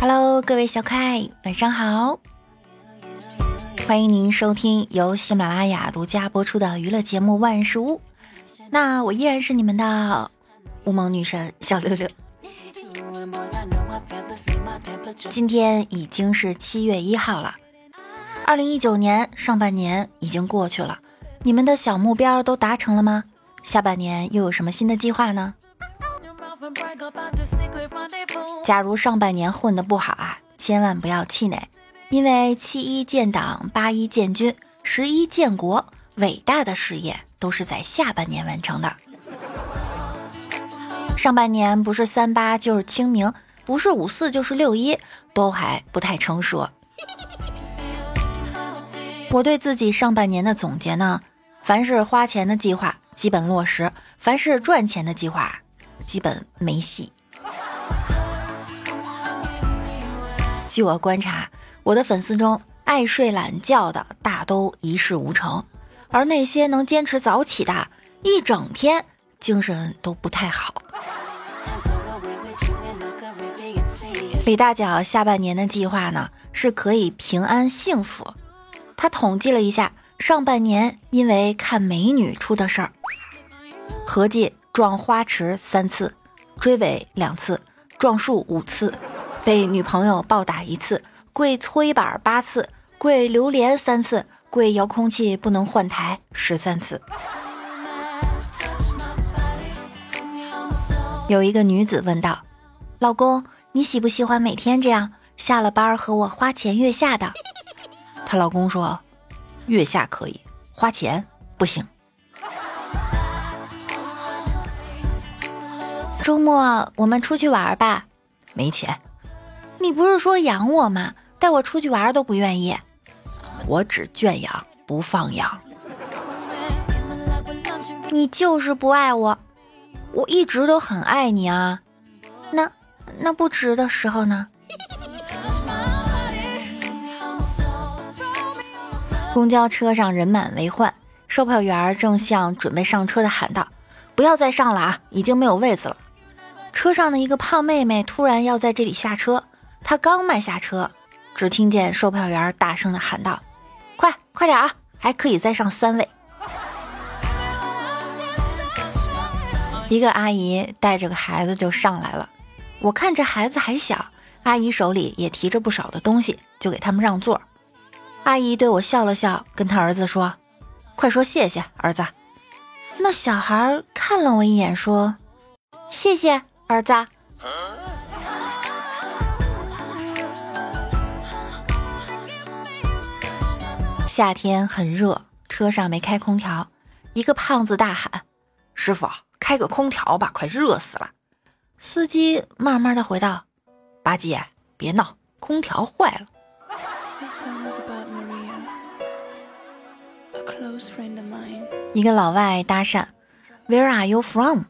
Hello，各位小可爱，晚上好！欢迎您收听由喜马拉雅独家播出的娱乐节目《万事屋》。那我依然是你们的乌蒙女神小六六。今天已经是七月一号了，二零一九年上半年已经过去了，你们的小目标都达成了吗？下半年又有什么新的计划呢？假如上半年混得不好啊，千万不要气馁，因为七一建党，八一建军，十一建国，伟大的事业都是在下半年完成的。上半年不是三八就是清明，不是五四就是六一，都还不太成熟。我对自己上半年的总结呢，凡是花钱的计划基本落实，凡是赚钱的计划基本没戏。据我观察，我的粉丝中爱睡懒觉的大都一事无成，而那些能坚持早起的，一整天精神都不太好。李大脚下半年的计划呢，是可以平安幸福。他统计了一下，上半年因为看美女出的事儿，合计撞花池三次，追尾两次，撞树五次。被女朋友暴打一次，跪搓衣板八次，跪榴莲三次，跪遥控器不能换台十三次。有一个女子问道：“老公，你喜不喜欢每天这样下了班和我花前月下的？”她老公说：“月下可以，花钱不行。”周末我们出去玩吧，没钱。你不是说养我吗？带我出去玩都不愿意。我只圈养不放养。你就是不爱我，我一直都很爱你啊。那那不值的时候呢？公交车上人满为患，售票员正向准备上车的喊道：“不要再上了啊，已经没有位子了。”车上的一个胖妹妹突然要在这里下车。她刚迈下车，只听见售票员大声的喊道：“快快点啊，还可以再上三位。”一个阿姨带着个孩子就上来了。我看这孩子还小，阿姨手里也提着不少的东西，就给他们让座。阿姨对我笑了笑，跟他儿子说：“快说谢谢，儿子。”那小孩看了我一眼，说：“谢谢，儿子。”夏天很热，车上没开空调。一个胖子大喊：“师傅，开个空调吧，快热死了！”司机慢慢的回道：“八戒，别闹，空调坏了。”一个老外搭讪。：“Where are you from？”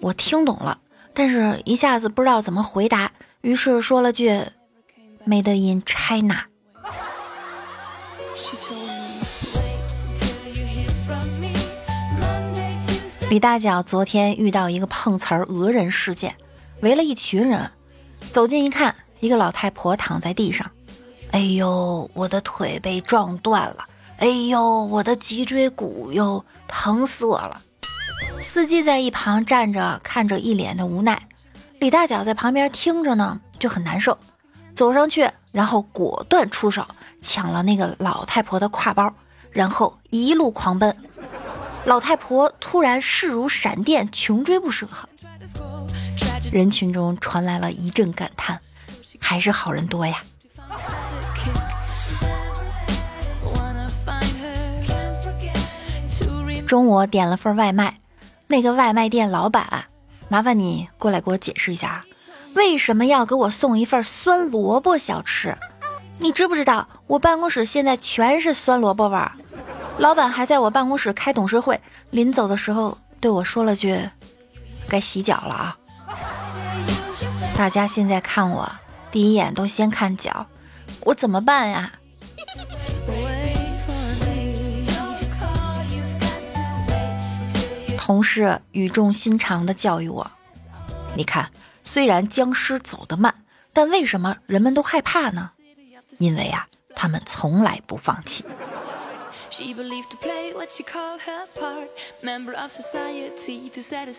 我听懂了，但是一下子不知道怎么回答，于是说了句：“Made in China。”李大脚昨天遇到一个碰瓷儿讹人事件，围了一群人，走近一看，一个老太婆躺在地上，哎呦，我的腿被撞断了，哎呦，我的脊椎骨又疼死我了。司机在一旁站着看着，一脸的无奈。李大脚在旁边听着呢，就很难受，走上去，然后果断出手抢了那个老太婆的挎包，然后一路狂奔。老太婆突然势如闪电，穷追不舍。人群中传来了一阵感叹：“还是好人多呀。”中午点了份外卖，那个外卖店老板，麻烦你过来给我解释一下，为什么要给我送一份酸萝卜小吃？你知不知道我办公室现在全是酸萝卜味儿？老板还在我办公室开董事会，临走的时候对我说了句：“该洗脚了啊！”大家现在看我，第一眼都先看脚，我怎么办呀？同事语重心长地教育我：“你看，虽然僵尸走得慢，但为什么人们都害怕呢？因为啊，他们从来不放弃。”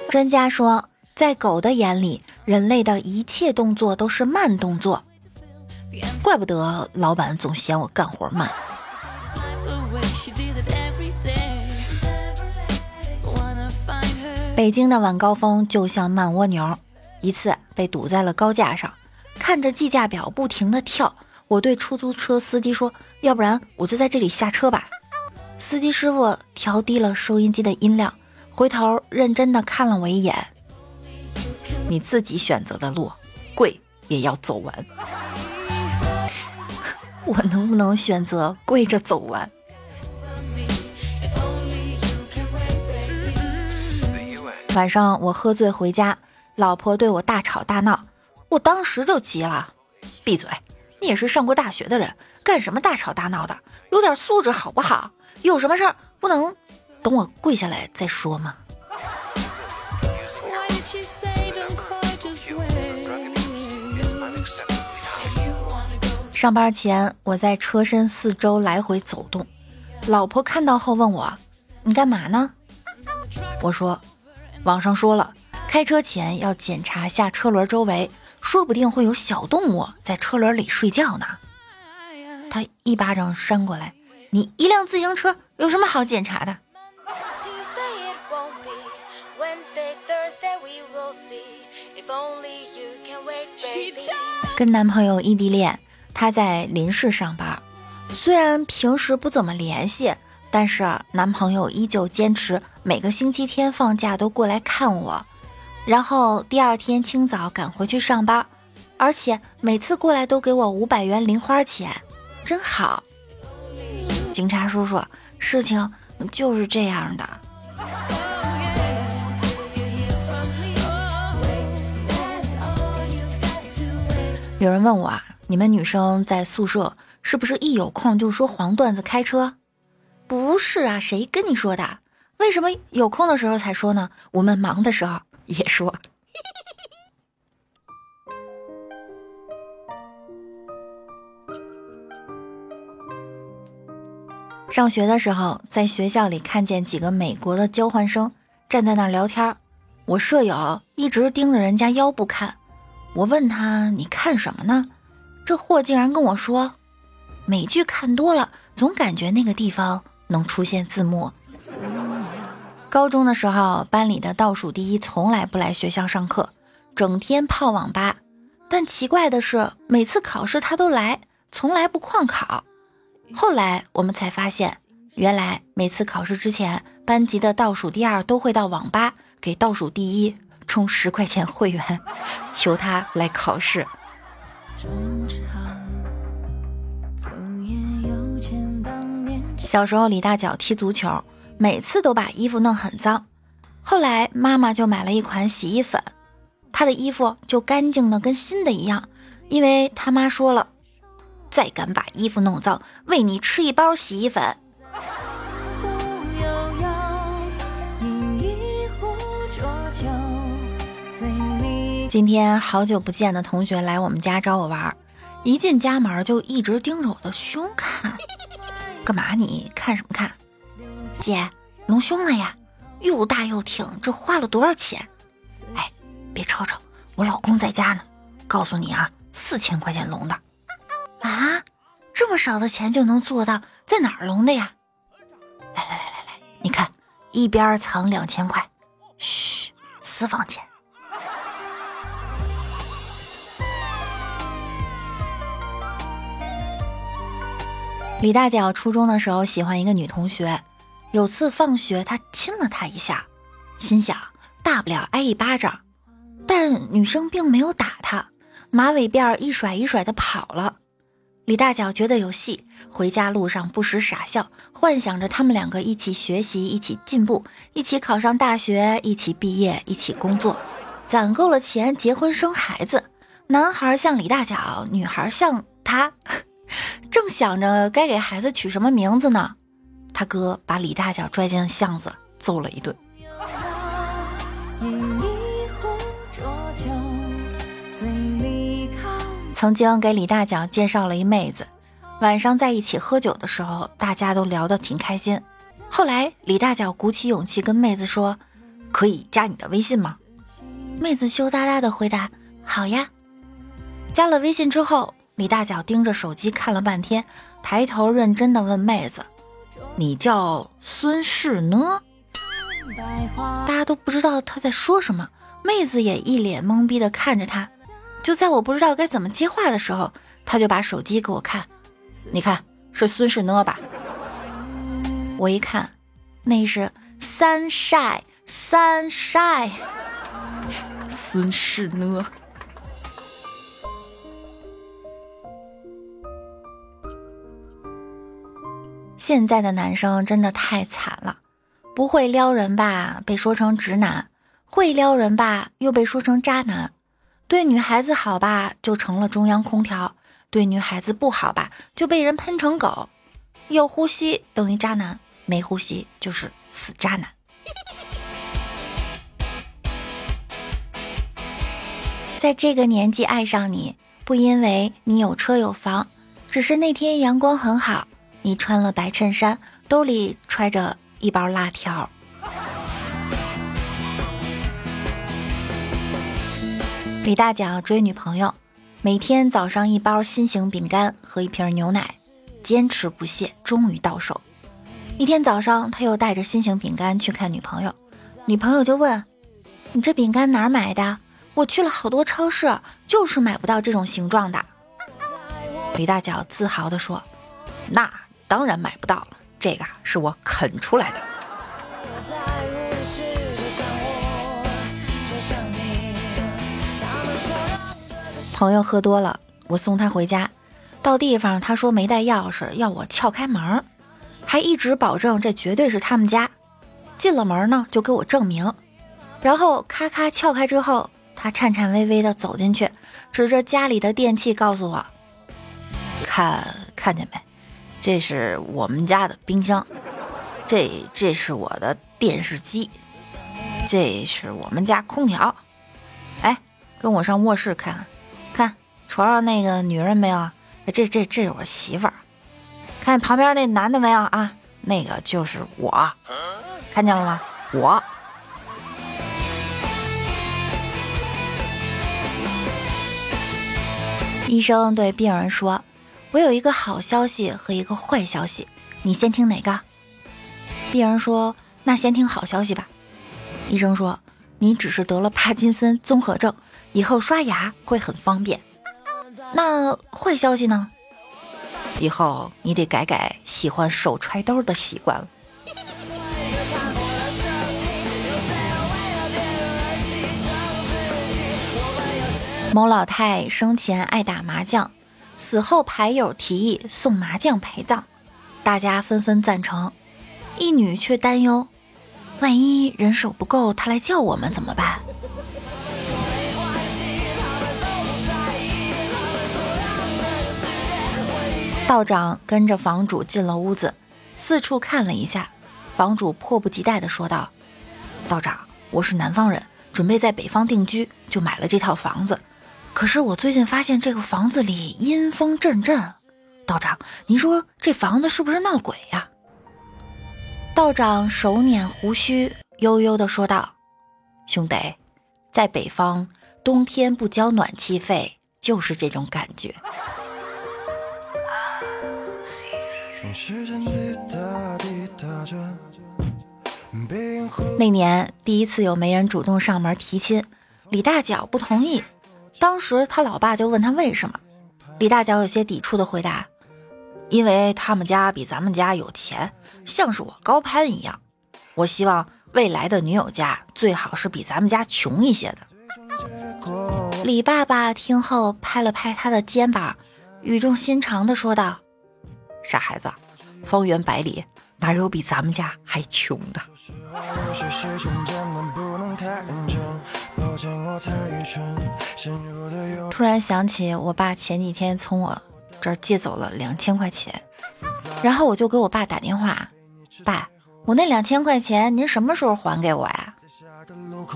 专家说，在狗的眼里，人类的一切动作都是慢动作，怪不得老板总嫌我干活慢。北京的晚高峰就像慢蜗牛，一次被堵在了高架上，看着计价表不停的跳，我对出租车司机说：“要不然我就在这里下车吧。”司机师傅调低了收音机的音量，回头认真的看了我一眼：“你自己选择的路，跪也要走完。我能不能选择跪着走完？”晚上我喝醉回家，老婆对我大吵大闹，我当时就急了：“闭嘴！你也是上过大学的人，干什么大吵大闹的？有点素质好不好？有什么事儿不能等我跪下来再说吗？”上班前我在车身四周来回走动，老婆看到后问我：“你干嘛呢？”我说。网上说了，开车前要检查下车轮周围，说不定会有小动物在车轮里睡觉呢。他一巴掌扇过来，你一辆自行车有什么好检查的？跟男朋友异地恋，他在临市上班，虽然平时不怎么联系。但是男朋友依旧坚持每个星期天放假都过来看我，然后第二天清早赶回去上班，而且每次过来都给我五百元零花钱，真好。警察叔叔，事情就是这样的。有人问我啊，你们女生在宿舍是不是一有空就说黄段子开车？不是啊，谁跟你说的？为什么有空的时候才说呢？我们忙的时候 也说。上学的时候，在学校里看见几个美国的交换生站在那儿聊天，我舍友一直盯着人家腰部看。我问他：“你看什么呢？”这货竟然跟我说：“美剧看多了，总感觉那个地方。”能出现字幕。高中的时候，班里的倒数第一从来不来学校上课，整天泡网吧。但奇怪的是，每次考试他都来，从来不旷考。后来我们才发现，原来每次考试之前，班级的倒数第二都会到网吧给倒数第一充十块钱会员，求他来考试。小时候，李大脚踢足球，每次都把衣服弄很脏。后来妈妈就买了一款洗衣粉，他的衣服就干净的跟新的一样。因为他妈说了，再敢把衣服弄脏，喂你吃一包洗衣粉。今天好久不见的同学来我们家找我玩，一进家门就一直盯着我的胸看。干嘛？你看什么看？姐，隆胸了呀，又大又挺，这花了多少钱？哎，别吵吵，我老公在家呢。告诉你啊，四千块钱隆的。啊，这么少的钱就能做到？在哪儿隆的呀？来来来来来，你看，一边藏两千块，嘘，私房钱。李大脚初中的时候喜欢一个女同学，有次放学他亲了她一下，心想大不了挨一巴掌，但女生并没有打他，马尾辫一甩一甩的跑了。李大脚觉得有戏，回家路上不时傻笑，幻想着他们两个一起学习，一起进步，一起考上大学，一起毕业，一起工作，攒够了钱结婚生孩子，男孩像李大脚，女孩像他。正想着该给孩子取什么名字呢，他哥把李大脚拽进巷子揍了一顿。曾经给李大脚介绍了一妹子，晚上在一起喝酒的时候，大家都聊得挺开心。后来李大脚鼓起勇气跟妹子说：“可以加你的微信吗？”妹子羞答答的回答：“好呀。”加了微信之后，李大脚盯着手机看了半天，抬头认真的问妹子：“你叫孙氏呢？”大家都不知道他在说什么，妹子也一脸懵逼的看着他。就在我不知道该怎么接话的时候，他就把手机给我看，你看是孙氏呢吧？我一看，那是三晒三晒，孙氏呢？现在的男生真的太惨了，不会撩人吧，被说成直男；会撩人吧，又被说成渣男。对女孩子好吧，就成了中央空调；对女孩子不好吧，就被人喷成狗。有呼吸等于渣男，没呼吸就是死渣男。在这个年纪爱上你，不因为你有车有房，只是那天阳光很好，你穿了白衬衫，兜里揣着一包辣条。李大脚追女朋友，每天早上一包心形饼干和一瓶牛奶，坚持不懈，终于到手。一天早上，他又带着心形饼干去看女朋友，女朋友就问：“你这饼干哪儿买的？我去了好多超市，就是买不到这种形状的。”李大脚自豪地说：“那当然买不到了，这个是我啃出来的。”朋友喝多了，我送他回家。到地方，他说没带钥匙，要我撬开门，还一直保证这绝对是他们家。进了门呢，就给我证明。然后咔咔撬开之后，他颤颤巍巍的走进去，指着家里的电器告诉我：“看看见没？这是我们家的冰箱，这这是我的电视机，这是我们家空调。哎，跟我上卧室看看。”床上那个女人没有？这这这是我媳妇儿。看旁边那男的没有啊？那个就是我，看见了吗？我。医生对病人说：“我有一个好消息和一个坏消息，你先听哪个？”病人说：“那先听好消息吧。”医生说：“你只是得了帕金森综合症，以后刷牙会很方便。”那坏消息呢？以后你得改改喜欢手揣兜的习惯了。某老太生前爱打麻将，死后牌友提议送麻将陪葬，大家纷纷赞成。一女却担忧，万一人手不够，他来叫我们怎么办？道长跟着房主进了屋子，四处看了一下。房主迫不及待地说道：“道长，我是南方人，准备在北方定居，就买了这套房子。可是我最近发现这个房子里阴风阵阵。道长，您说这房子是不是闹鬼呀？”道长手捻胡须，悠悠地说道：“兄弟，在北方，冬天不交暖气费，就是这种感觉。”那年第一次有媒人主动上门提亲，李大脚不同意。当时他老爸就问他为什么，李大脚有些抵触的回答：“因为他们家比咱们家有钱，像是我高攀一样。我希望未来的女友家最好是比咱们家穷一些的。”李爸爸听后拍了拍他的肩膀，语重心长的说道。傻孩子，方圆百里哪有比咱们家还穷的？突然想起我爸前几天从我这儿借走了两千块钱，然后我就给我爸打电话：“爸，我那两千块钱您什么时候还给我呀？”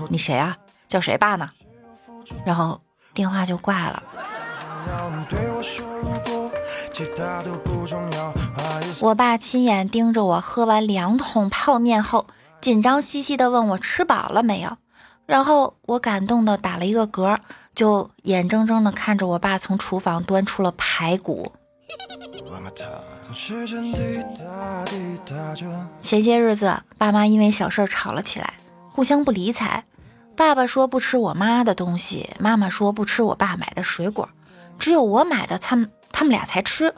你谁啊？叫谁爸呢？”然后电话就挂了。我爸亲眼盯着我喝完两桶泡面后，紧张兮兮的问我吃饱了没有。然后我感动的打了一个嗝，就眼睁睁的看着我爸从厨房端出了排骨。前些日子，爸妈因为小事吵了起来，互相不理睬。爸爸说不吃我妈的东西，妈妈说不吃我爸买的水果，只有我买的，他们他们俩才吃。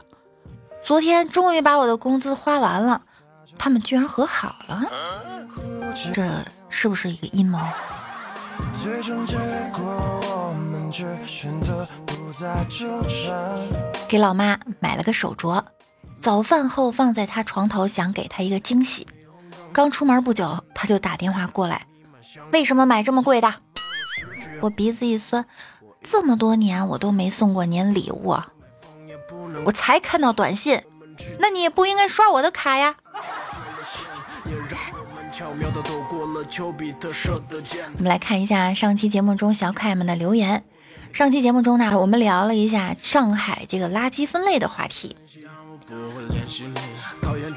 昨天终于把我的工资花完了，他们居然和好了，这是不是一个阴谋？最终结果，我们却选择不再纠缠给老妈买了个手镯，早饭后放在她床头，想给她一个惊喜。刚出门不久，她就打电话过来。为什么买这么贵的？我鼻子一酸，这么多年我都没送过您礼物，我才看到短信，那你也不应该刷我的卡呀。我们来看一下上期节目中小可爱们的留言。上期节目中呢，我们聊了一下上海这个垃圾分类的话题。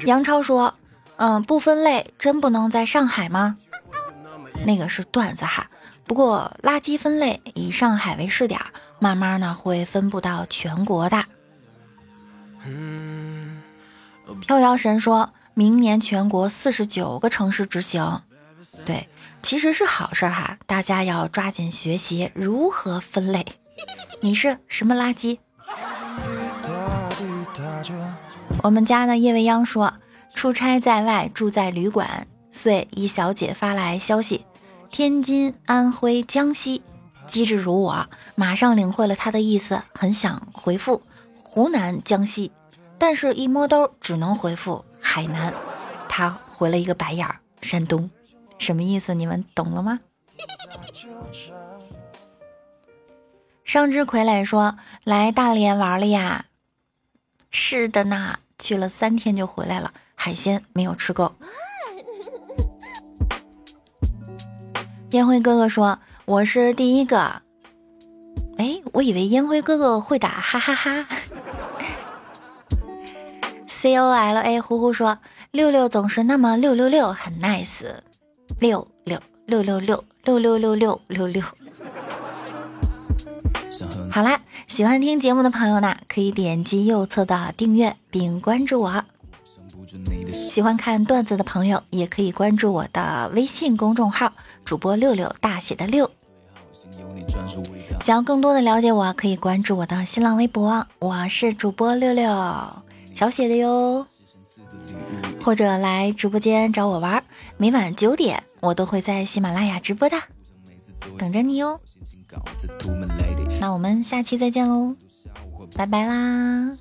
杨超说：“嗯，不分类真不能在上海吗？”那个是段子哈，不过垃圾分类以上海为试点，慢慢呢会分布到全国的。嗯飘摇神说明年全国四十九个城市执行，对，其实是好事哈，大家要抓紧学习如何分类。你是什么垃圾？我们家呢叶未央说，出差在外，住在旅馆，遂一小姐发来消息。天津、安徽、江西，机智如我，马上领会了他的意思，很想回复湖南、江西，但是一摸兜只能回复海南。他回了一个白眼儿，山东，什么意思？你们懂了吗？上之傀儡说来大连玩了呀，是的呢，去了三天就回来了，海鲜没有吃够。烟灰哥哥说：“我是第一个。”哎，我以为烟灰哥哥会打哈哈哈。C O L A 呼呼说：“六六总是那么六六六，很 nice。”六六六六六六六六六六六。好啦，喜欢听节目的朋友呢，可以点击右侧的订阅并关注我。喜欢看段子的朋友，也可以关注我的微信公众号。主播六六大写的六，想要更多的了解我，可以关注我的新浪微博，我是主播六六小写的哟，或者来直播间找我玩，每晚九点我都会在喜马拉雅直播的，等着你哟。那我们下期再见喽，拜拜啦。